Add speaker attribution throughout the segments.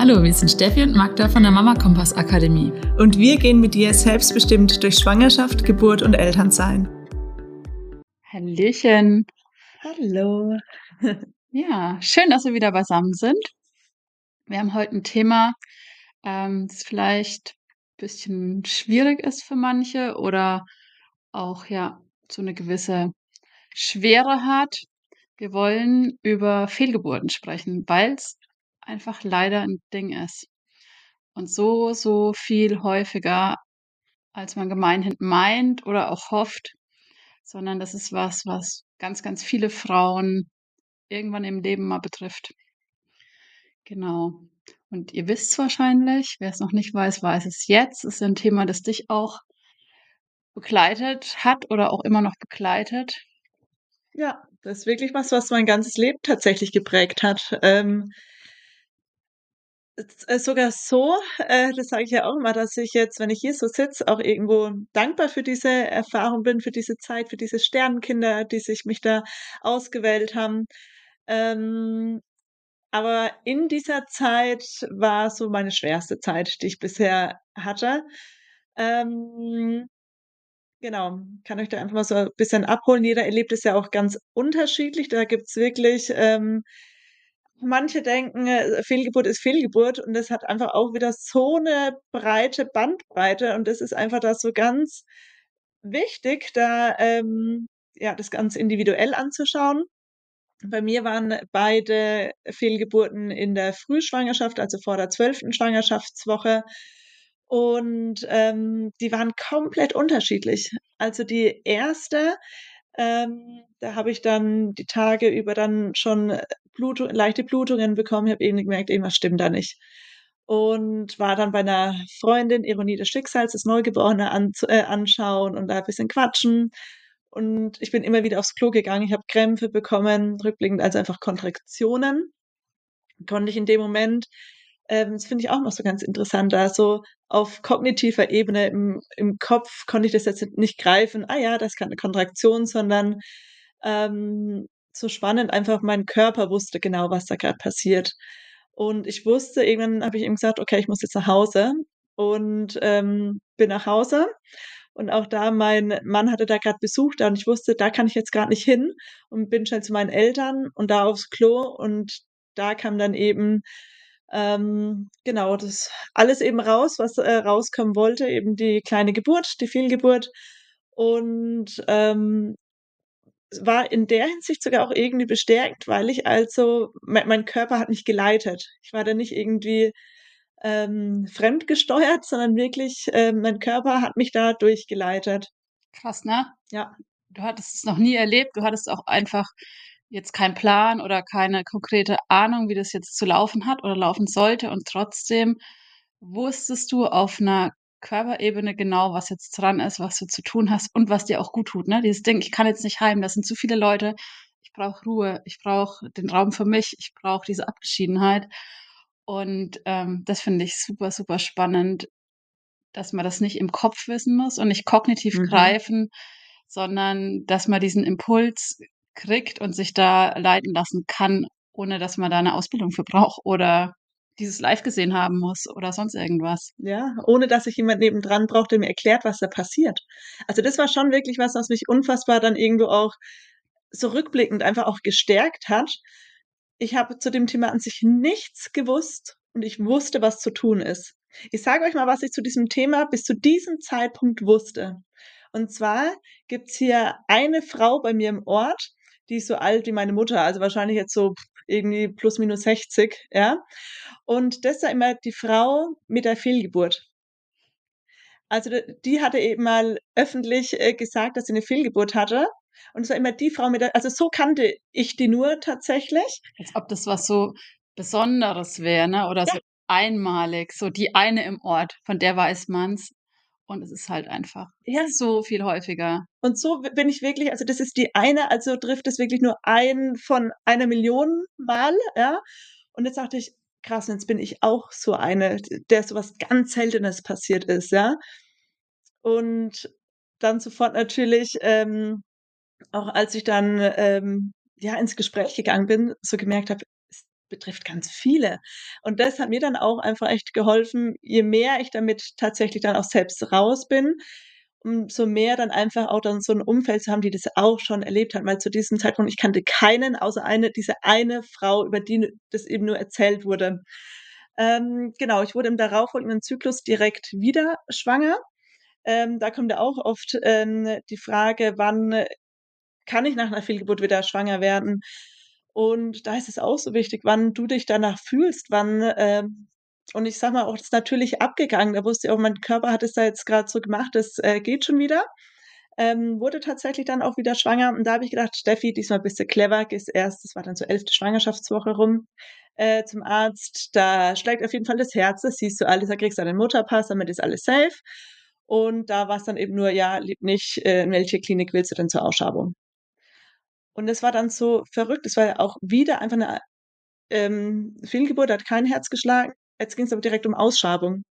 Speaker 1: Hallo, wir sind Steffi und Magda von der Mama Kompass Akademie.
Speaker 2: Und wir gehen mit dir selbstbestimmt durch Schwangerschaft, Geburt und Elternsein.
Speaker 1: Hallöchen.
Speaker 2: Hallo.
Speaker 1: Ja, schön, dass wir wieder beisammen sind. Wir haben heute ein Thema, ähm, das vielleicht ein bisschen schwierig ist für manche oder auch ja so eine gewisse Schwere hat. Wir wollen über Fehlgeburten sprechen, weil es einfach leider ein Ding ist. Und so, so viel häufiger, als man gemeinhin meint oder auch hofft, sondern das ist was, was ganz, ganz viele Frauen irgendwann im Leben mal betrifft. Genau. Und ihr wisst es wahrscheinlich, wer es noch nicht weiß, weiß es jetzt. Es ist ein Thema, das dich auch begleitet hat oder auch immer noch begleitet.
Speaker 2: Ja, das ist wirklich was, was mein ganzes Leben tatsächlich geprägt hat. Ähm, äh, sogar so, äh, das sage ich ja auch immer, dass ich jetzt, wenn ich hier so sitze, auch irgendwo dankbar für diese Erfahrung bin, für diese Zeit, für diese Sternenkinder, die sich mich da ausgewählt haben. Ähm, aber in dieser Zeit war so meine schwerste Zeit, die ich bisher hatte. Ähm, genau, kann euch da einfach mal so ein bisschen abholen. Jeder erlebt es ja auch ganz unterschiedlich. Da gibt's wirklich ähm, manche denken, äh, Fehlgeburt ist Fehlgeburt und das hat einfach auch wieder so eine breite Bandbreite und das ist einfach da so ganz wichtig, da, ähm, ja, das ganz individuell anzuschauen. Bei mir waren beide Fehlgeburten in der Frühschwangerschaft, also vor der zwölften Schwangerschaftswoche. Und, ähm, die waren komplett unterschiedlich. Also die erste, ähm, da habe ich dann die Tage über dann schon äh, Blutu leichte Blutungen bekommen. Ich habe irgendwie gemerkt, irgendwas stimmt da nicht. Und war dann bei einer Freundin, Ironie des Schicksals, das Neugeborene anzu äh, anschauen und da ein bisschen quatschen. Und ich bin immer wieder aufs Klo gegangen. Ich habe Krämpfe bekommen, rückblickend also einfach Kontraktionen. Konnte ich in dem Moment ähm, das finde ich auch noch so ganz interessant, da so auf kognitiver Ebene im im Kopf konnte ich das jetzt nicht greifen: „Ah ja, das ist grad 'ne Kontraktion“, sondern, ähm, so spannend einfach mein Körper wusste genau, was da grad passiert. Und ich wusste irgendwann habe ich ihm gesagt: „Okay, ich muss jetzt nach Hause“ und, ähm, bin nach Hause. Und auch da mein Mann hatte da grad Besuch da und ich wusste, da kann ich jetzt grad nicht hin und bin schnell zu meinen Eltern und da aufs Klo und da kam dann eben, ähm, genau, das alles eben raus, was, äh, rauskommen wollte, eben die kleine Geburt, die Fehlgeburt. Und, ähm, war in der Hinsicht sogar auch irgendwie bestärkt, weil ich also mei mein Körper hat mich geleitet. Ich war da nicht irgendwie ähm, fremdgesteuert, sondern wirklich, äh, mein Körper hat mich da durchgeleitet.
Speaker 1: Krass, ne?
Speaker 2: Ja.
Speaker 1: Du hattest es noch nie erlebt. Du hattest auch einfach jetzt keinen Plan oder keine konkrete Ahnung, wie das jetzt zu laufen hat oder laufen sollte. Und trotzdem wusstest du auf einer Körperebene genau, was jetzt dran ist, was du zu tun hast und was dir auch gut tut, ne? Dieses Ding: „Ich kann jetzt nicht heim, das sind zu viele Leute. Ich brauche Ruhe. Ich brauche den Raum für mich. Ich brauche diese Abgeschiedenheit.“ Und, ähm, das finde ich super, super spannend, dass man das nicht im Kopf wissen muss und nicht kognitiv
Speaker 2: Mhm.
Speaker 1: greifen, sondern dass man diesen Impuls kriegt und sich da leiten lassen kann, ohne dass man da 'ne Ausbildung für braucht oder dieses live gesehen haben muss oder sonst irgendwas.
Speaker 2: Ja, ohne dass ich jemand nebendran brauche, der mir erklärt, was da passiert. Also, das war schon wirklich was, was mich unfassbar dann irgendwo auch so rückblickend einfach auch gestärkt hat. Ich habe zu dem Thema an sich nichts gewusst und ich wusste, was zu tun ist. Ich sage euch mal, was ich zu diesem Thema bis zu diesem Zeitpunkt wusste. Und zwar gibt's hier eine Frau bei mir im Ort, die ist so alt wie meine Mutter, also wahrscheinlich jetzt so irgendwie plus minus 60, ja? Und das war immer die Frau mit der Fehlgeburt. Also, die hatte eben mal öffentlich, äh, gesagt, dass sie 'ne Fehlgeburt hatte. Und es war immer die Frau mit der also, so kannte ich die nur tatsächlich.
Speaker 1: Als ob das was so Besonderes wäre, ne, oder so
Speaker 2: Ja.
Speaker 1: einmalig, so die eine im Ort, von der weiß man's. Und es ist halt einfach
Speaker 2: Ja.
Speaker 1: so viel häufiger.
Speaker 2: Und so bin ich wirklich also, das ist die eine, also trifft es wirklich nur einen von einer Million Mal, ja? Und jetzt dachte ich: „Krass, jetzt bin ich auch so eine, der so was ganz Seltenes passiert ist“, ja? Und dann sofort natürlich, ähm, auch als ich dann, ähm, ja, ins Gespräch gegangen bin, so gemerkt habe, betrifft ganz viele. Und das hat mir dann auch einfach echt geholfen, je mehr ich damit tatsächlich dann auch selbst raus bin, umso mehr dann einfach auch dann so 'n Umfeld zu haben, die das auch schon erlebt hat. Weil zu diesem Zeitpunkt ich kannte keinen außer eine diese eine Frau, über die das eben nur erzählt wurde. Ähm, genau, ich wurde im darauffolgenden Zyklus direkt wieder schwanger. Ähm, da kommt ja auch oft, ähm, die Frage: „Wann kann ich nach 'ner Fehlgeburt wieder schwanger werden?“ Und da ist es auch so wichtig, wann du dich danach fühlst, wann, ähm und ich sage mal auch, das ist natürlich abgegangen. Da wusste ich auch, mein Körper hat es da jetzt grad so gemacht, das, äh, geht schon wieder. Ähm, wurde tatsächlich dann auch wieder schwanger und da habe ich gedacht: „Steffi, diesmal bist du clever, gehst erst“ das war dann so 11. Schwangerschaftswoche rum, äh, „zum Arzt. Da schlägt auf jeden Fall das Herz, das siehst du alles, da kriegst du deinen Mutterpass, damit ist alles safe.“ Und da war's dann eben nur: „Ja, lieb nicht, äh, in welche Klinik willst du denn zur Ausschabung?“ Und das war dann so verrückt. Das war ja auch wieder einfach 'ne, ähm, Fehlgeburt, hat kein Herz geschlagen. Jetzt ging's aber direkt um Ausschabung.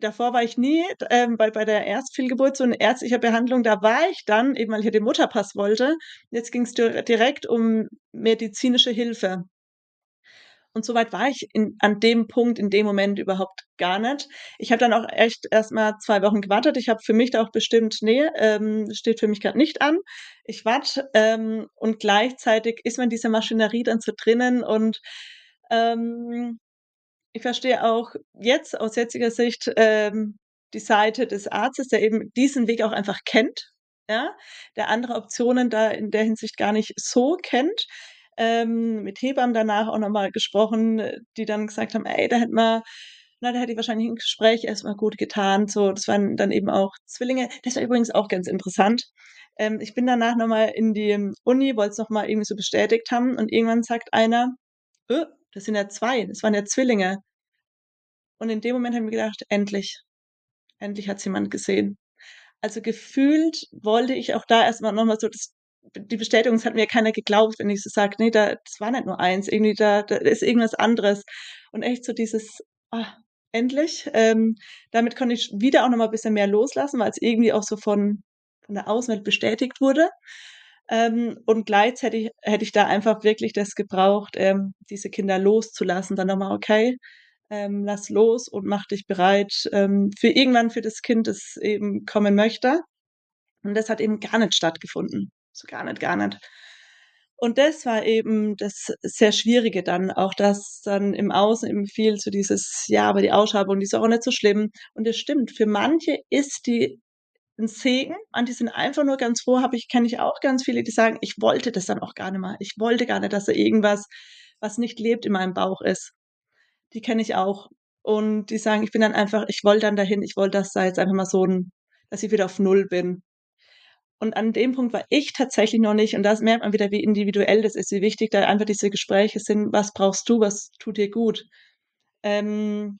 Speaker 2: Davor war ich nie, ähm, bei bei der Erstfehlgeburt so in ärztlicher Behandlung, da war ich dann, eben weil ich ja den Mutterpass wollte. Jetzt ging's dir direkt um medizinische Hilfe. Und so weit war ich in an dem Punkt in dem Moment überhaupt gar nicht. Ich habe dann auch echt erst mal 2 Wochen gewartet. Ich habe für mich da auch bestimmt: „Ne, ähm, steht für mich grad nicht an. Ich warte“, ähm, und gleichzeitig ist man in dieser Maschinerie dann so drinnen und, ähm, ich verstehe auch jetzt aus jetziger Sicht, ähm, die Seite des Arztes, der eben diesen Weg auch einfach kennt, ja, der andere Optionen da in der Hinsicht gar nicht so kennt. Ähm, mit Hebammen danach auch noch mal gesprochen, die dann gesagt haben: „Ey, da hätten wir na, da hätte ich wahrscheinlich 'n Gespräch erst mal gut getan“, so. Das waren dann eben auch Zwillinge. Das war übrigens auch ganz interessant. Ähm, ich bin danach noch mal in die Uni, wollte es noch mal irgendwie so bestätigt haben und irgendwann sagt einer: „Äh, das sind ja 2, das waren ja Zwillinge.“ Und in dem Moment habe ich mir gedacht: „Endlich. Endlich hat's jemand gesehen.“ Also, gefühlt wollte ich auch da erst mal noch mal so das die Bestätigung es hat mir keiner geglaubt, wenn ich so sage: „Ne, da das war nicht nur eins, irgendwie da da ist irgendwas anderes.“ Und echt so dieses: „Ah, endlich.“ Ähm, damit konnte ich wieder auch noch mal bisschen mehr loslassen, weil's irgendwie auch so von von der Außenwelt bestätigt wurde. Ähm, und gleichzeitig hätte ich da einfach wirklich das gebraucht, ähm, diese Kinder loszulassen, dann noch mal: „Okay, ähm, lass los und mach dich bereit, ähm, für irgendwann für das Kind, das eben kommen möchte.“ Und das hat eben gar nicht stattgefunden. So gar nicht, gar nicht. Und das war eben das sehr Schwierige dann auch, dass dann im Außen eben viel so dieses: „Ja, aber die Ausschabung, die ist auch nicht so schlimm.“ Und das stimmt, für manche ist die 'n Segen. Manche sind einfach nur ganz froh, habe ich kenne ich auch ganz viele, die sagen: „Ich wollte das dann auch gar nicht mehr. Ich wollte gar nicht, dass da irgendwas, was nicht lebt, in meinem Bauch ist.“ Die kenne ich auch. Und die sagen: „Ich bin dann einfach ich wollte dann dahin. Ich wollte, dass da jetzt einfach mal so 'n dass ich wieder auf Null bin.“ Und an dem Punkt war ich tatsächlich noch nicht und das merkt man wieder, wie individuell das ist, wie wichtig da einfach diese Gespräche sind: „Was brauchst du? Was tut dir gut?“ Ähm,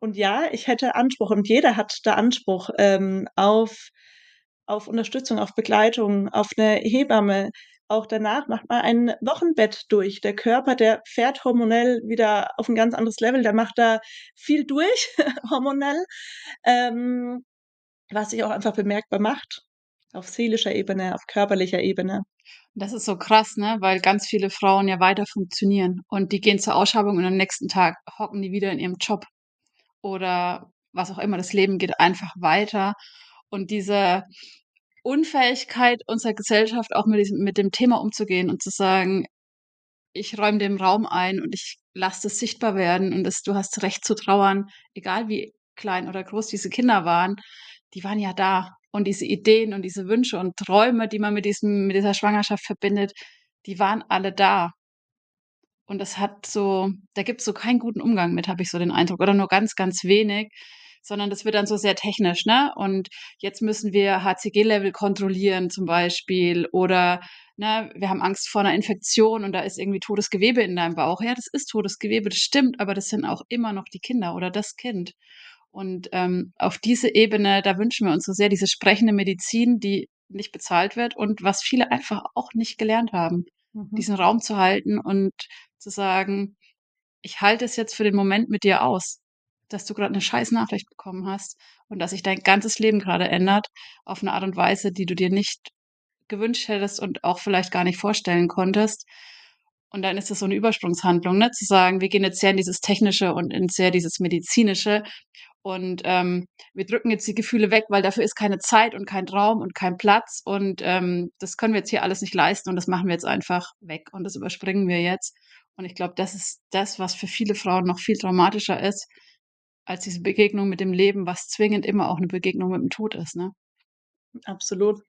Speaker 2: und ja, ich hätte Anspruch und jeder hat da Anspruch, ähm, auf auf Unterstützung, auf Begleitung, auf 'ne Hebamme. Auch danach macht man ein Wochenbett durch. Der Körper, der fährt hormonell wieder auf 'n ganz anderes Level. Der macht da viel durch hormonell, ähm, was sich auch einfach bemerkbar macht auf seelischer Ebene, auf körperlicher Ebene.
Speaker 1: Das ist so krass, ne, weil ganz viele Frauen ja weiter funktionieren und die gehen zur Ausschabung und am nächsten Tag hocken die wieder in ihrem Job oder was auch immer. Das Leben geht einfach weiter und diese Unfähigkeit unserer Gesellschaft, auch mit diesem mit dem Thema umzugehen und zu sagen: „Ich räume dem Raum ein und ich lasse das sichtbar werden und das du hast Recht zu trauern“, egal wie klein oder groß diese Kinder waren, die waren ja da. Und diese Ideen und diese Wünsche und Träume, die man mit diesem mit dieser Schwangerschaft verbindet, die waren alle da. Und das hat so da gibt's so keinen guten Umgang mit, habe ich so den Eindruck, oder nur ganz, ganz wenig, sondern das wird dann so sehr technisch, ne? Und jetzt müssen wir HCG-Level kontrollieren zum Beispiel oder, ne, wir haben Angst vor 'ner Infektion und da ist irgendwie totes Gewebe in deinem Bauch. Ja, das ist totes Gewebe, das stimmt, aber das sind auch immer noch die Kinder oder das Kind. Und, ähm, auf diese Ebene, da wünschen wir uns so sehr diese sprechende Medizin, die nicht bezahlt wird und was viele einfach auch nicht gelernt haben,
Speaker 2: Mhm.
Speaker 1: diesen Raum zu halten und zu sagen: „Ich halte es jetzt für den Moment mit dir aus, dass du grad 'ne Scheiß-Nachricht bekommen hast und dass sich dein ganzes Leben grade ändert auf 'ne Art und Weise, die du dir nicht gewünscht hättest und auch vielleicht gar nicht vorstellen konntest.“ Und dann ist das so 'ne Übersprungshandlung, ne, zu sagen: „Wir gehen jetzt sehr in dieses Technische und in sehr dieses Medizinische und, ähm, wir drücken jetzt die Gefühle weg, weil dafür ist keine Zeit und kein Raum und kein Platz und, ähm, das können wir jetzt hier alles nicht leisten und das machen wir jetzt einfach weg und das überspringen wir jetzt.“ Und ich glaube, das ist das, was für viele Frauen noch viel traumatischer ist als diese Begegnung mit dem Leben, was zwingend immer auch 'ne Begegnung mit dem Tod ist, ne?
Speaker 2: Absolut.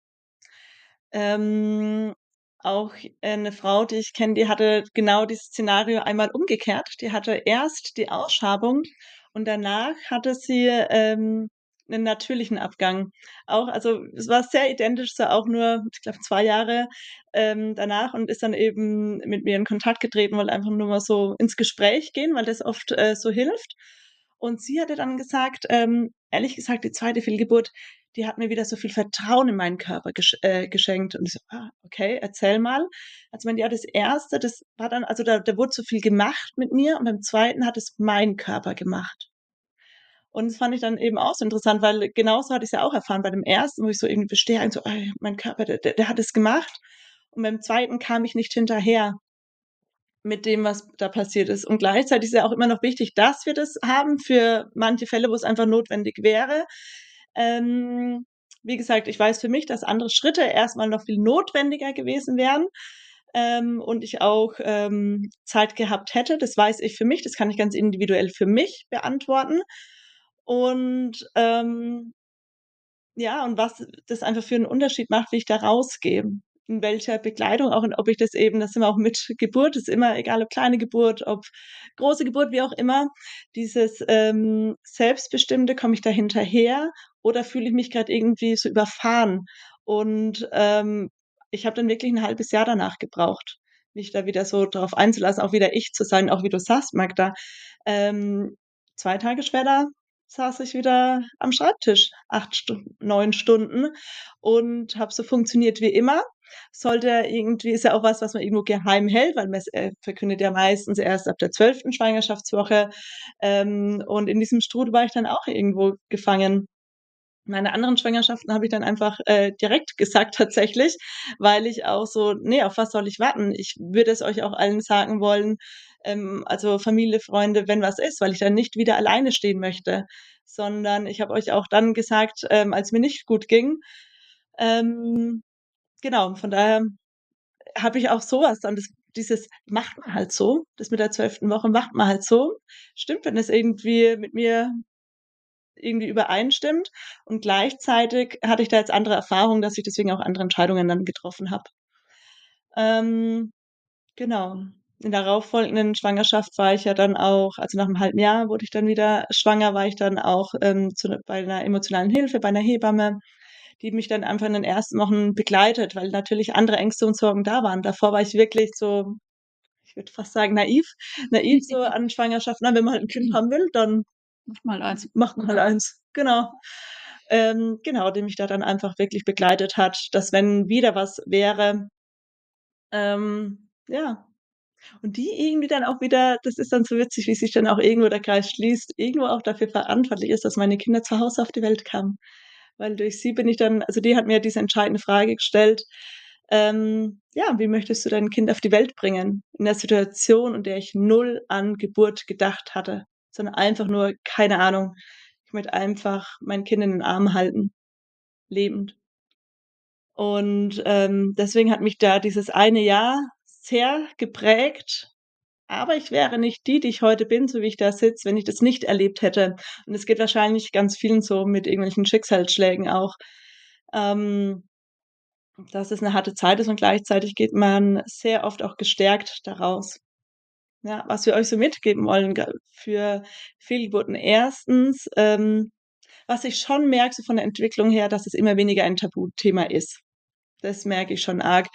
Speaker 2: Ähm, auch, äh, 'ne Frau, die ich kenne, die hatte genau dieses Szenario einmal umgekehrt. Die hatte erst die Ausschabung und danach hatte sie, ähm, 'nen natürlichen Abgang. Auch also, es war sehr identisch, so auch nur, ich glaube, 2 Jahre, ähm, danach und ist dann eben mit mir in Kontakt getreten, wollte einfach nur mal so ins Gespräch gehen, weil das oft, äh, so hilft. Und sie hatte dann gesagt, ähm: „Ehrlich gesagt, die 2. Fehlgeburt, die hat mir wieder so viel Vertrauen in meinen Körper gesch äh, geschenkt.“ Und ich so: „Ah, okay, erzähl mal.“ Hat sie gemeint: „Ja, das 1., das war dann also, da da wurde so viel gemacht mit mir und beim 2. hat es mein Körper gemacht.“ Und das fand ich dann eben auch so interessant, weil genauso hatte ich's ja auch erfahren bei dem 1., wo ich so irgendwie bestärkt so: „Ey, mein Körper, der der hat es gemacht.“ Und beim 2. kam ich nicht hinterher mit dem, was da passiert ist. Und gleichzeitig ist ja auch immer noch wichtig, dass wir das haben für manche Fälle, wo es einfach notwendig wäre. Ähm, wie gesagt, ich weiß für mich, dass andere Schritte erst mal noch viel notwendiger gewesen wären, ähm, und ich auch, ähm, Zeit gehabt hätte. Das weiß ich für mich, das kann ich ganz individuell für mich beantworten. Und, ähm ja, und was das einfach für 'n Unterschied macht, wie ich da rausgehe, in welcher Bekleidung auch und ob ich das eben da sind wir auch mit Geburt, ist immer egal, ob kleine Geburt, ob große Geburt, wie auch immer, dieses, ähm, Selbstbestimmte, komme ich da hinterher oder fühle ich mich grad irgendwie so überfahren? Und, ähm, ich habe dann wirklich 'n 1/2 Jahr danach gebraucht, mich da wieder so drauf einzulassen, auch wieder ich zu sein, auch wie du sagst, Magda. Ähm, 2 Tage später saß ich wieder am Schreibtisch, 8 Stunden, 9 Stunden und habe so funktioniert wie immer. Sollte irgendwie ist ja auch was, was man irgendwo geheim hält, weil man's, äh, verkündet ja meistens erst ab der 12. Schwangerschaftswoche. Ähm, und in diesem Strudel war ich dann auch irgendwo gefangen. Meine anderen Schwangerschaften habe ich dann einfach, äh, direkt gesagt tatsächlich, weil ich auch so ne, auf was soll ich warten? Ich würde es euch auch allen sagen wollen, ähm, also Familie, Freunde, wenn was ist, weil ich dann nicht wieder alleine stehen möchte, sondern ich habe euch auch dann gesagt, ähm, als mir nicht gut ging. Ähm, genau, von daher habe ich auch so was dann, das dieses macht man halt so, das mit der 12. Woche macht man halt so. Stimmt, wenn es irgendwie mit mir irgendwie übereinstimmt und gleichzeitig hatte ich da jetzt andere Erfahrungen, dass ich deswegen auch andere Entscheidungen dann getroffen habe. Ähm, genau. In der darauf folgenden Schwangerschaft war ich ja dann auch also nach 'nem 1/2 Jahr wurde ich dann wieder schwanger, war ich dann auch, ähm, zu 'ner bei 'ner emotionalen Hilfe, bei 'ner Hebamme, die mich dann einfach in den ersten Wochen begleitet, weil natürlich andere Ängste und Sorgen da waren. Davor war ich wirklich so, ich würde fast sagen, naiv naiv so an Schwangerschaft. Na, wenn man halt 'n Kind haben will, dann
Speaker 1: Macht halt eins.
Speaker 2: macht halt eins. Genau. Ähm, genau, die mich da dann einfach wirklich begleitet hat, dass wenn wieder was wäre ähm, ja. Und die irgendwie dann auch wieder das ist dann so witzig, wie sich dann auch irgendwo der Kreis schließt, irgendwo auch dafür verantwortlich ist, dass meine Kinder zu Hause auf die Welt kamen. Weil durch sie bin ich dann also die hat mir diese entscheidende Frage gestellt, ähm, ja: „Wie möchtest du dein Kind auf die Welt bringen?“ In 'ner Situation, in der ich 0 an Geburt gedacht hatte, sondern einfach nur, keine Ahnung, ich möchte einfach mein Kind in den Armen halten, lebend. Und, ähm, deswegen hat mich da dieses eine Jahr sehr geprägt, aber ich wäre nicht die, die ich heute bin, so wie ich da sitze, wenn ich das nicht erlebt hätte. Und es geht wahrscheinlich ganz vielen so mit irgendwelchen Schicksalsschlägen auch, ähm, dass es 'ne harte Zeit ist und gleichzeitig geht man sehr oft auch gestärkt da raus. Ja, was wir euch so mitgeben wollen für Fehlgeburten. 1., ähm, was ich schon merke, so von der Entwicklung her, dass es immer weniger ein Tabuthema ist. Das merke ich schon arg.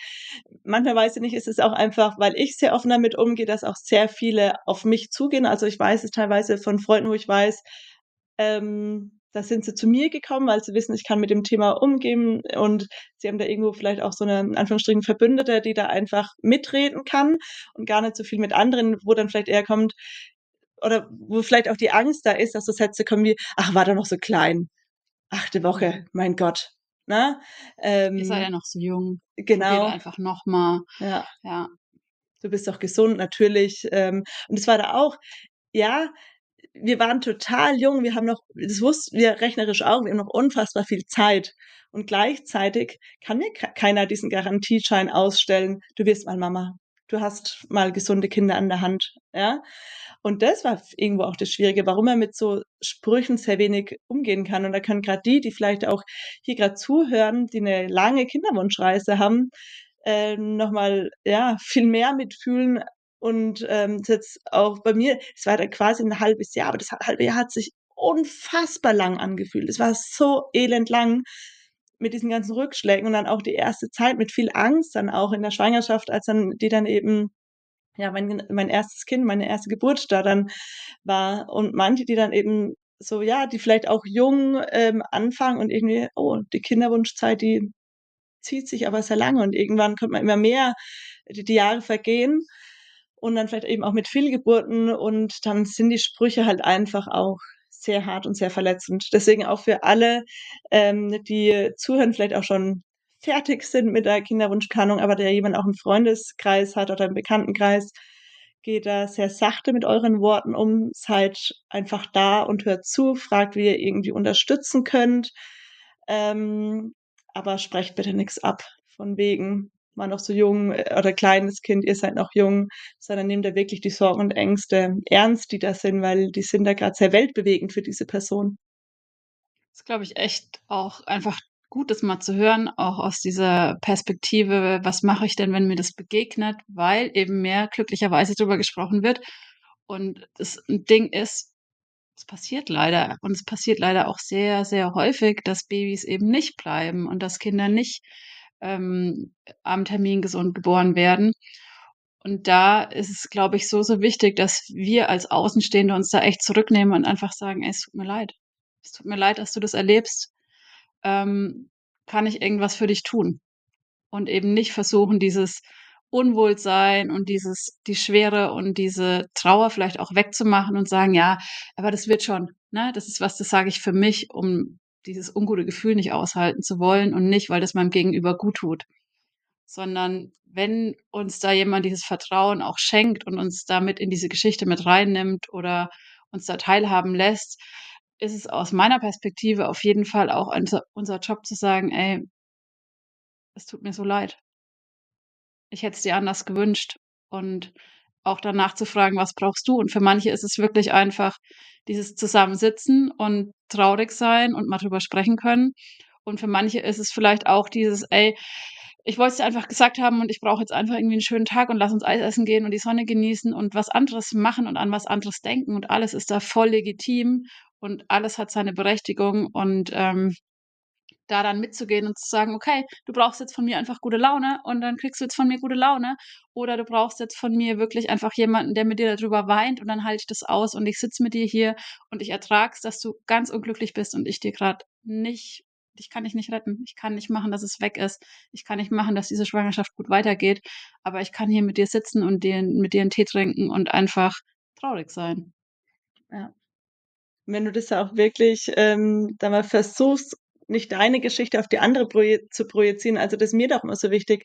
Speaker 2: Manchmal weiß ich nicht, ist es auch einfach, weil ich sehr offen damit umgehe, dass auch sehr viele auf mich zugehen. Also, ich weiß es teilweise von Freunden, wo ich weiß, ähm, da sind sie zu mir gekommen, weil sie wissen, ich kann mit dem Thema umgehen und sie haben da irgendwo vielleicht auch so 'ne, in Anführungsstrichen, Verbündete, die da einfach mitreden kann und gar nicht so viel mit anderen, wo dann vielleicht eher kommt oder wo vielleicht auch die Angst da ist, dass so Sätze kommen wie: „Ach, war doch noch so klein. 8. Woche, mein Gott“, ne?
Speaker 1: Ihr seid ja
Speaker 2: Ähm,
Speaker 1: noch so jung.
Speaker 2: Genau.
Speaker 1: einfach noch mal.
Speaker 2: Ja.
Speaker 1: Ja.
Speaker 2: du bist doch gesund, natürlich, ähm. Und es war da auch ja, wir waren total jung, wir haben noch das wussten wir rechnerisch auch, wir haben noch unfassbar viel Zeit. Und gleichzeitig kann mir keiner diesen Garantieschein ausstellen: „Du wirst mal Mama. Du hast mal gesunde Kinder an der Hand“, ja? Und das war irgendwo auch das Schwierige, warum er mit so Sprüchen sehr wenig umgehen kann. Und da können grad die, die vielleicht auch hier grad zuhören, die 'ne lange Kinderwunschreise haben, äh, noch mal, ja, viel mehr mitfühlen. Und, ähm, jetzt auch bei mir es war dann quasi 'n 1/2 Jahr, aber das ha halbe Jahr hat sich unfassbar lang angefühlt. Es war so elendlang mit diesen ganzen Rückschlägen und dann auch die erste Zeit mit viel Angst dann auch in der Schwangerschaft, als dann die dann eben ja, mein mein 1. Kind, meine 1. Geburt da dann war. Und manche, die dann eben so ja, die vielleicht auch jung, ähm, anfangen und irgendwie: „Oh, die Kinderwunschzeit, die zieht sich aber sehr lange.“ Und irgendwann kommt man immer mehr die die Jahre vergehen und dann vielleicht eben auch mit Fehlgeburten und dann sind die Sprüche halt einfach auch sehr hart und sehr verletzend. Deswegen auch für alle, ähm, die zuhören, vielleicht auch schon fertig sind mit der Kinderwunschplanung, aber der jemand auch im Freundeskreis hat oder im Bekanntenkreis, geht da sehr sachte mit euren Worten um. Seid einfach da und hört zu, fragt, wie ihr irgendwie unterstützen könnt. Ähm, aber sprecht bitte nix ab von wegen: „War noch so jung“, äh, oder „kleines Kind, ihr seid noch jung“, sondern nehmt da wirklich die Sorgen und Ängste ernst, die da sind, weil die sind da grad sehr weltbewegend für diese Person.
Speaker 1: Ist, glaube ich, echt auch einfach gut, das mal zu hören, auch aus dieser Perspektive: „Was mache ich denn, wenn mir das begegnet?“ Weil eben mehr glücklicherweise drüber gesprochen wird. Und das Ding ist, es passiert leider und es passiert leider auch sehr, sehr häufig, dass Babys eben nicht bleiben und dass Kinder nicht, ähm, am Termin gesund geboren werden. Und da ist es, glaube ich, so, so wichtig, dass wir als Außenstehende uns da echt zurücknehmen und einfach sagen: „Ey, es tut mir leid. Es tut mir leid, dass du das erlebst. Ähm, kann ich irgendwas für dich tun?“ Und eben nicht versuchen, dieses Unwohlsein und dieses die Schwere und diese Trauer vielleicht auch wegzumachen und sagen: „Ja, aber das wird schon“, ne? Das ist was, das sage ich für mich, um dieses ungute Gefühl nicht aushalten zu wollen und nicht, weil das meinem Gegenüber guttut. Sondern wenn uns da jemand dieses Vertrauen auch schenkt und uns da mit in diese Geschichte mit reinnimmt oder uns da teilhaben lässt, ist es aus meiner Perspektive auf jeden Fall auch unser unser Job zu sagen: „Ey“ „es tut mir so leid.“ „Ich hätte es dir anders gewünscht.“ Und auch danach zu fragen: „Was brauchst du?“ Und für manche ist es wirklich einfach dieses Zusammensitzen und traurig sein und mal drüber sprechen können. Und für manche ist es vielleicht auch dieses: „Ey, ich wollte es einfach gesagt haben und ich brauche jetzt einfach irgendwie 'n schönen Tag und lass uns Eis essen gehen und die Sonne genießen und was anderes machen und an was anderes denken und alles ist da voll legitim und alles hat seine Berechtigung.“ Und, ähm, da dann mitzugehen und zu sagen: „Okay, du brauchst jetzt von mir einfach gute Laune und dann kriegst du jetzt von mir gute Laune. Oder du brauchst jetzt von mir wirklich einfach jemanden, der mit dir da drüber weint und dann halte ich das aus und ich sitze mit dir hier und ich ertrage es, dass du ganz unglücklich bist und ich dir grad nicht ich kann dich nicht retten. Ich kann nicht machen, dass es weg ist. Ich kann nicht machen, dass diese Schwangerschaft gut weitergeht, aber ich kann hier mit dir sitzen und dir mit dir 'n Tee trinken und einfach traurig sein.“
Speaker 2: Ja. Wenn du das ja auch wirklich, ähm, da mal versuchst, nicht deine Geschichte auf die andere proje zu projizieren. Also, das ist mir doch immer so wichtig.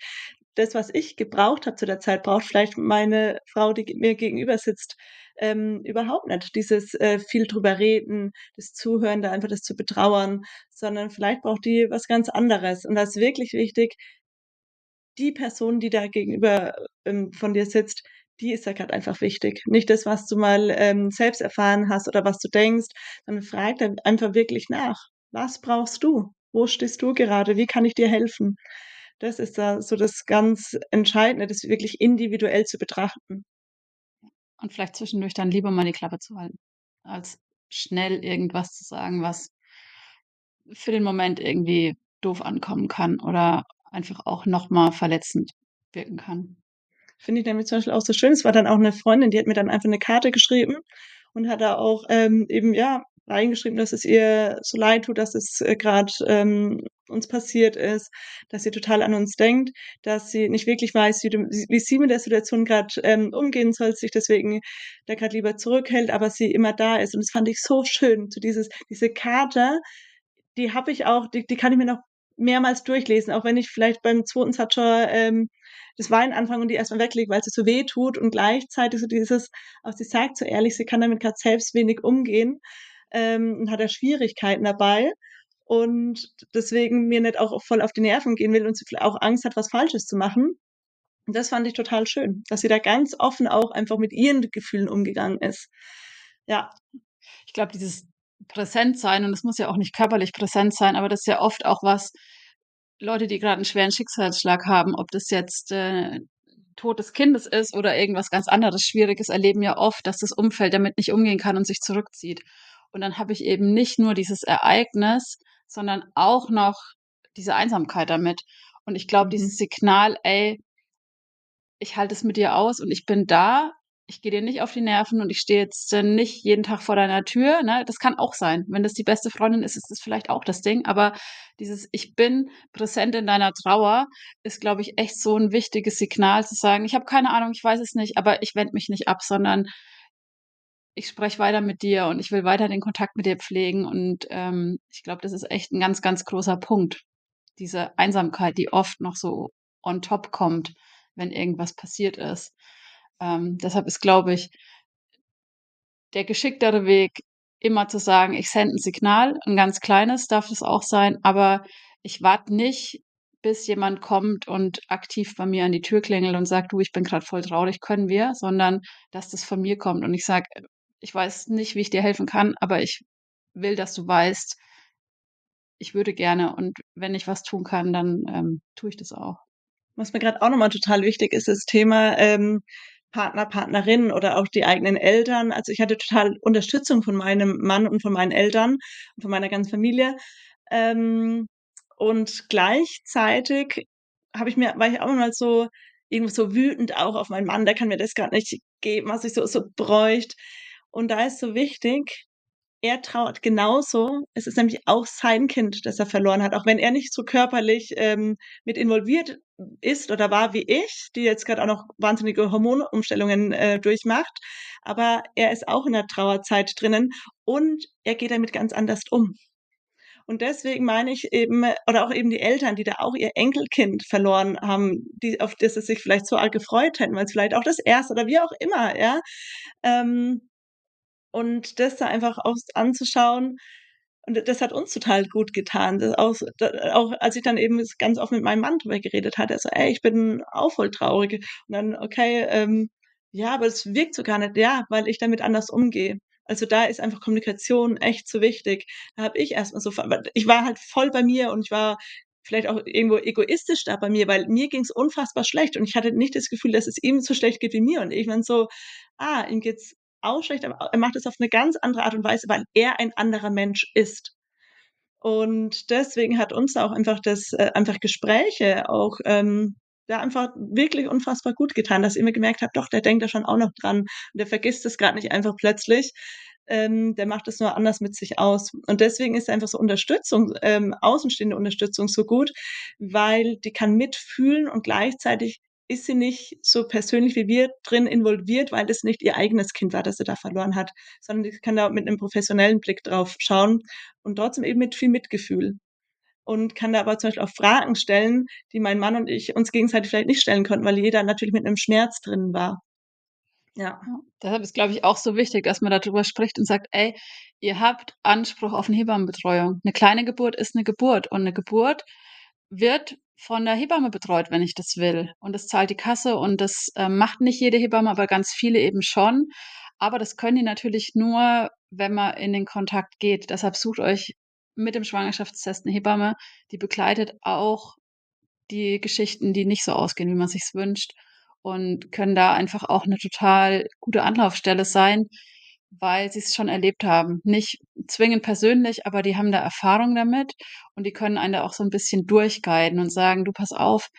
Speaker 2: Das, was ich gebraucht habe zu der Zeit, braucht vielleicht meine Frau, die mir gegenüber sitzt, ähm, überhaupt nicht. Dieses, äh, viel drüber reden, das Zuhören, da einfach das zu betrauern, sondern vielleicht braucht die was ganz anderes. Und da ist wirklich wichtig die Person, die da gegenüber, ähm, von dir sitzt, die ist da grad einfach wichtig. Nicht das, was du mal, ähm, selbst erfahren hast oder was du denkst, sondern frag dann einfach wirklich nach: „Was brauchst du? Wo stehst du gerade? Wie kann ich dir helfen?“ Das ist da so das ganz Entscheidende, das wirklich individuell zu betrachten.
Speaker 1: Und vielleicht zwischendurch dann lieber mal die Klappe zu halten, als schnell irgendwas zu sagen, was für den Moment irgendwie doof ankommen kann oder einfach auch noch mal verletzend wirken kann.
Speaker 2: Finde ich nämlich zum Beispiel auch so schön. Es war dann auch 'ne Freundin, die hat mir dann einfach 'ne Karte geschrieben und hat da auch, ähm, eben, ja, reingeschrieben, dass es ihr so leid tut, dass es, äh, grad, ähm, uns passiert ist, dass sie total an uns denkt, dass sie nicht wirklich weiß, wie du wie sie mit der Situation grad, ähm, umgehen soll, sich deswegen da grad lieber zurückhält, aber sie immer da ist. Und das fand ich so schön, so dieses diese Karte, die habe ich auch die die kann ich mir noch mehrmals durchlesen, auch wenn ich vielleicht beim 2. Satz schon, ähm, das Weinen anfange und die erst mal weglege, weil's so weh tut und gleichzeitig so dieses auch sie sagt so ehrlich, sie kann damit grad selbst wenig umgehen, ähm, hat da Schwierigkeiten dabei und deswegen mir nicht auch voll auf die Nerven gehen will und auch Angst hat, was Falsches zu machen. Und das fand ich total schön, dass sie da ganz offen auch einfach mit ihren Gefühlen umgegangen ist. Ja.
Speaker 1: Ich glaube, dieses Präsentsein und es muss ja auch nicht körperlich präsent sein, aber das ist ja oft auch was Leute, die grad 'n schweren Schicksalsschlag haben, ob das jetzt, äh, Tod des Kindes ist oder irgendwas ganz anderes Schwieriges, erleben ja oft, dass das Umfeld damit nicht umgehen kann und sich zurückzieht. Und dann habe ich eben nicht nur dieses Ereignis, sondern auch noch diese Einsamkeit damit. Und ich glaube,
Speaker 2: Mhm.
Speaker 1: dieses Signal: „Ey“ „ich halte es mit dir aus und ich bin da. Ich gehe dir nicht auf die Nerven und ich stehe jetzt, nicht jeden Tag vor deiner Tür“, ne? Das kann auch sein. Wenn das die beste Freundin ist, ist das vielleicht auch das Ding, aber dieses „Ich bin präsent in deiner Trauer“ ist, glaube ich, echt so 'n wichtiges Signal zu sagen: „Ich habe keine Ahnung, ich weiß es nicht, aber ich wende mich nicht ab, sondern ich spreche weiter mit dir und ich will weiter den Kontakt mit dir pflegen.“ Und, ähm, ich glaube, das ist echt 'n ganz, ganz großer Punkt. Diese Einsamkeit, die oft noch so on top kommt, wenn irgendwas passiert ist. Ähm, deshalb ist, glaube ich der geschicktere Weg, immer zu sagen: „Ich sende 'n Signal, 'n ganz kleines darf es auch sein, aber ich warte nicht, bis jemand kommt und aktiv bei mir an die Tür klingelt und sagt: ‚Du, ich bin grad voll traurig, können wir?‘“, sondern dass das von mir kommt und ich sage: „Äh, ich weiß nicht, wie ich dir helfen kann, aber ich will, dass du weißt ich würde gerne und wenn ich was tun kann, dann, ähm, tue ich das auch.“
Speaker 2: Was mir grad auch noch mal total wichtig ist, das Thema, ähm, Partner, Partnerin oder auch die eigenen Eltern. Also, ich hatte total Unterstützung von meinem Mann und von meinen Eltern und von meiner ganzen Familie. Ähm, und gleichzeitig habe ich mir war ich auch mal so irgendwie so wütend auch auf meinen Mann, der kann mir das grad nicht geben, was ich so so bräuchte. Und da ist so wichtig, er trauert genauso. Es ist nämlich auch sein Kind, das er verloren hat, auch wenn er nicht so körperlich, ähm, mit involviert ist oder war wie ich, die jetzt grad auch noch wahnsinnige Hormonumstellungen, äh, durchmacht. Aber er ist auch in der Trauerzeit drinnen und er geht damit ganz anders um. Und deswegen meine ich eben oder auch eben die Eltern, die da auch ihr Enkelkind verloren haben, die auf das sie sich vielleicht so arg gefreut hätten, weil's vielleicht auch das 1. oder wie auch immer, ja? Ähm, und das da einfach auch anzuschauen und das hat uns total gut getan. Auch auch als ich dann eben ganz offen mit meinem Mann drüber geredet hatte, so: „Ey, ich bin auch voll traurig.“ Und dann: „Okay, ähm, ja, aber es wirkt so gar nicht.“ Ja, weil ich damit anders umgehe. Also, da ist einfach Kommunikation echt so wichtig. Da habe ich erst mal so ich war halt voll bei mir und ich war vielleicht auch irgendwo egoistisch da bei mir, weil mir ging's unfassbar schlecht und ich hatte nicht das Gefühl, dass es ihm so schlecht geht wie mir und ich bin so: „Ah, ihm geht's auch schlecht, aber er macht es auf 'ne ganz andere Art und Weise, weil er ein anderer Mensch ist.“ Und deswegen hat uns auch einfach das äh, einfach Gespräche auch, ähm, ja, einfach wirklich unfassbar gut getan, dass ich immer gemerkt habe: „Doch, der denkt da schon auch noch dran und der vergisst das grad nicht einfach plötzlich. Ähm, der macht das nur anders mit sich aus.“ Und deswegen ist einfach so Unterstützung ähm, außenstehende Unterstützung so gut, weil die kann mitfühlen und gleichzeitig ist sie nicht so persönlich wie wir drin involviert, weil das nicht ihr eigenes Kind war, das sie da verloren hat, sondern die kann da mit 'nem professionellen Blick drauf schauen und trotzdem eben mit viel Mitgefühl. Und kann da aber zum Beispiel auch Fragen stellen, die mein Mann und ich uns gegenseitig vielleicht nicht stellen konnten, weil jeder natürlich mit 'nem Schmerz drin war. Ja.
Speaker 1: Deshalb ist, glaube ich, auch so wichtig, dass man da drüber spricht und sagt: „Ey, ihr habt Anspruch auf 'ne Hebammenbetreuung.“ 'Ne kleine Geburt ist 'ne Geburt und 'ne Geburt wird von der Hebamme betreut, wenn ich das will. Und das zahlt die Kasse und das, ähm, macht nicht jede Hebamme, aber ganz viele eben schon. Aber das können die natürlich nur, wenn man in den Kontakt geht. Deshalb sucht euch mit dem Schwangerschaftstest 'ne Hebamme, die begleitet auch die Geschichten, die nicht so ausgehen, wie man sich's wünscht und können da einfach auch 'ne total gute Anlaufstelle sein, weil sie's schon erlebt haben. Nicht zwingend persönlich, aber die haben da Erfahrung damit und die können einen da auch so 'n bisschen durchguiden und sagen: „Du, pass auf,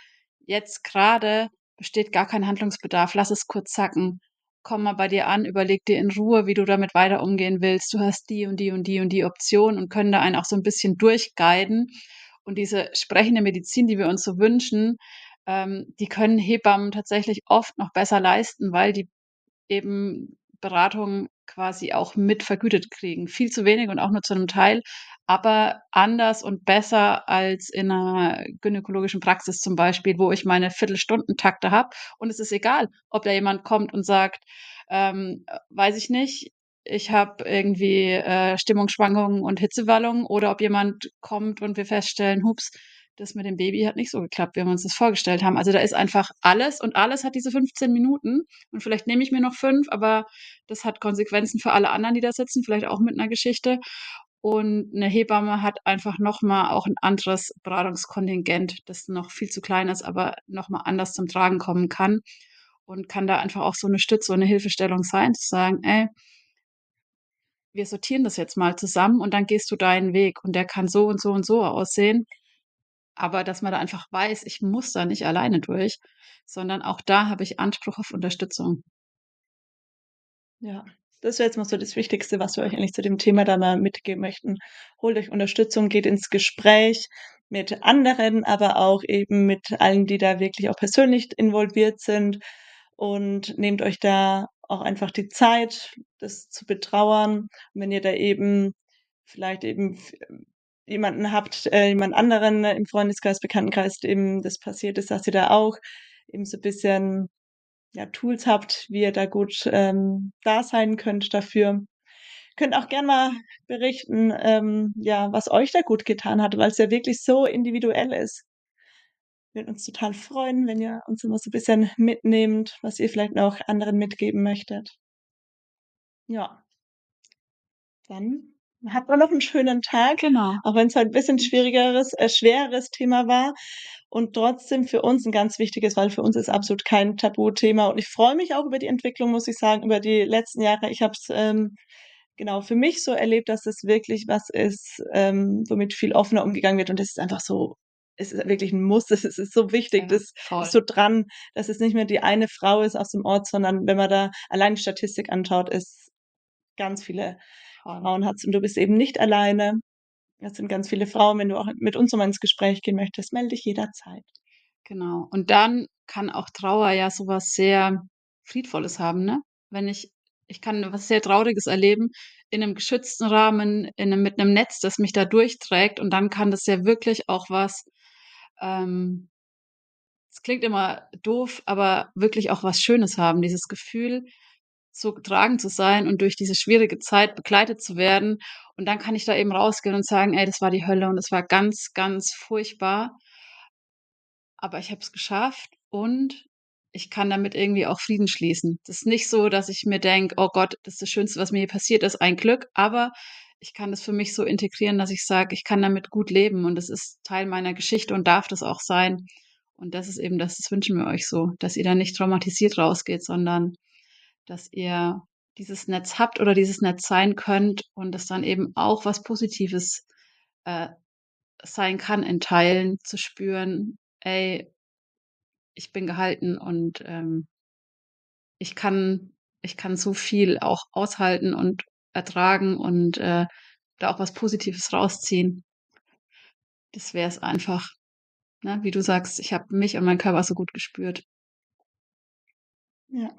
Speaker 1: jetzt grade besteht gar kein Handlungsbedarf. Lass es kurz sacken. Komm mal bei dir an, überleg dir in Ruhe, wie du damit weiter umgehen willst. Du hast die und die und die und die Option“ und können da einen auch so 'n bisschen durchguiden. Und diese sprechende Medizin, die wir uns so wünschen, ähm, die können Hebammen tatsächlich oft noch besser leisten, weil die eben Beratung quasi auch mit vergütet kriegen. Viel zu wenig und auch nur zu 'nem Teil, aber anders und besser als in 'ner gynäkologischen Praxis zum Beispiel, wo ich meine Viertelstunden-Takte habe. Und es ist egal, ob da jemand kommt und sagt, ähm, äh, weiß ich nicht, ich habe irgendwie, äh, Stimmungsschwankungen und Hitzewallungen oder ob jemand kommt und wir feststellen: „Hups, das mit dem Baby hat nicht so geklappt, wie wir uns das vorgestellt haben.“ Also, da ist einfach alles und alles hat diese 15 Minuten und vielleicht nehme ich mir noch 5, aber das hat Konsequenzen für alle anderen, die da sitzen, vielleicht auch mit 'ner Geschichte. Und 'ne Hebamme hat einfach noch mal auch 'n anderes Beratungskontingent, das noch viel zu klein ist, aber noch mal anders zum Tragen kommen kann und kann da einfach auch so 'ne Stütze und 'ne Hilfestellung sein, zu sagen: „Ey“ „wir sortieren das jetzt mal zusammen und dann gehst du deinen Weg und der kann so und so und so aussehen.“ Aber dass man da einfach weiß, ich muss da nicht alleine durch, sondern auch da habe ich Anspruch auf Unterstützung.
Speaker 2: Ja, das wäre jetzt mal so das Wichtigste, was wir euch eigentlich zu dem Thema da mal mitgeben möchten. Holt euch Unterstützung, geht ins Gespräch mit anderen, aber auch eben mit allen, die da wirklich auch persönlich involviert sind und nehmt euch da auch einfach die Zeit, das zu betrauern. Und wenn ihr da eben vielleicht eben jemanden habt, äh, jemand anderen im Freundeskreis, Bekanntenkreis, dem das passiert ist, dass ihr da auch eben so bisschen, ja, Tools habt, wie ihr da gut, ähm, da sein könnt dafür. Könnt auch gern mal berichten, ähm, ja, was euch da gut getan hat, weil's ja wirklich so individuell ist. Würde uns total freuen, wenn ihr uns immer so bisschen mitnehmt, was ihr vielleicht noch anderen mitgeben möchtet. Ja. Dann habt mal noch 'n schönen Tag,
Speaker 1: Genau.
Speaker 2: auch wenn's halt 'n bisschen schwierigeres äh, schwereres Thema war und trotzdem für uns 'n ganz wichtiges, weil für uns ist absolut kein Tabuthema. Und ich freue mich auch über die Entwicklung, muss ich sagen, über die letzten Jahre. Ich habe es, ähm, genau, für mich so erlebt, dass es wirklich was ist, ähm, womit viel offener umgegangen wird und das ist einfach so es ist wirklich 'n Muss. Es ist ist so wichtig,
Speaker 1: Ja,
Speaker 2: das ist
Speaker 1: voll.
Speaker 2: so dran, dass es nicht mehr die eine Frau ist aus dem Ort, sondern wenn man da allein die Statistik anschaut, es ganz viele. Frauen hat's und du bist eben nicht alleine. Es sind ganz viele Frauen. Wenn du auch mit uns mal ins Gespräch gehen möchtest, melde dich jederzeit.
Speaker 1: Genau. Und dann kann auch Trauer ja so was sehr Friedvolles haben, ne? Wenn ich ich kann was sehr Trauriges erleben in 'nem geschützten Rahmen, in 'nem mit 'nem Netz, das mich da durchträgt und dann kann das ja wirklich auch was, ähm es klingt immer doof, aber wirklich auch was Schönes haben, dieses Gefühl, so getragen zu sein und durch diese schwierige Zeit begleitet zu werden. Und dann kann ich da eben rausgehen und sagen: „Ey, das war die Hölle und es war ganz, ganz furchtbar“ „aber ich habe es geschafft und ich kann damit irgendwie auch Frieden schließen.“ Das ist nicht so, dass ich mir denke: „Oh Gott, das ist das Schönste, was mir je passiert ist, ein Glück.“ Aber ich kann das für mich so integrieren, dass ich sage: „Ich kann damit gut leben und es ist Teil meiner Geschichte und darf das auch sein.“ Und das ist eben das das wünschen wir euch so, dass ihr da nicht traumatisiert rausgeht, sondern dass ihr dieses Netz habt oder dieses Netz sein könnt und es dann eben auch was Positives, äh, sein kann in Teilen zu spüren: „Ey“ „ich bin gehalten und, ähm“ „ich kann ich kann so viel auch aushalten und ertragen und, äh, da auch was Positives rausziehen.“ Das wäre es einfach, ne? Wie du sagst: „Ich habe mich und meinen Körper so gut gespürt.“
Speaker 2: Ja,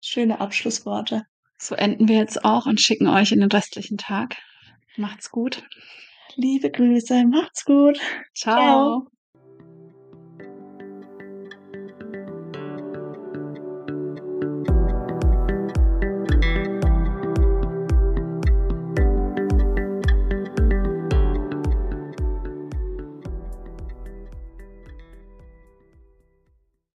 Speaker 2: schöne Abschlussworte.
Speaker 1: So enden wir jetzt auch und schicken euch in den restlichen Tag. Macht's gut.
Speaker 2: Liebe Grüße, macht's gut. Tschau.
Speaker 1: Tschau.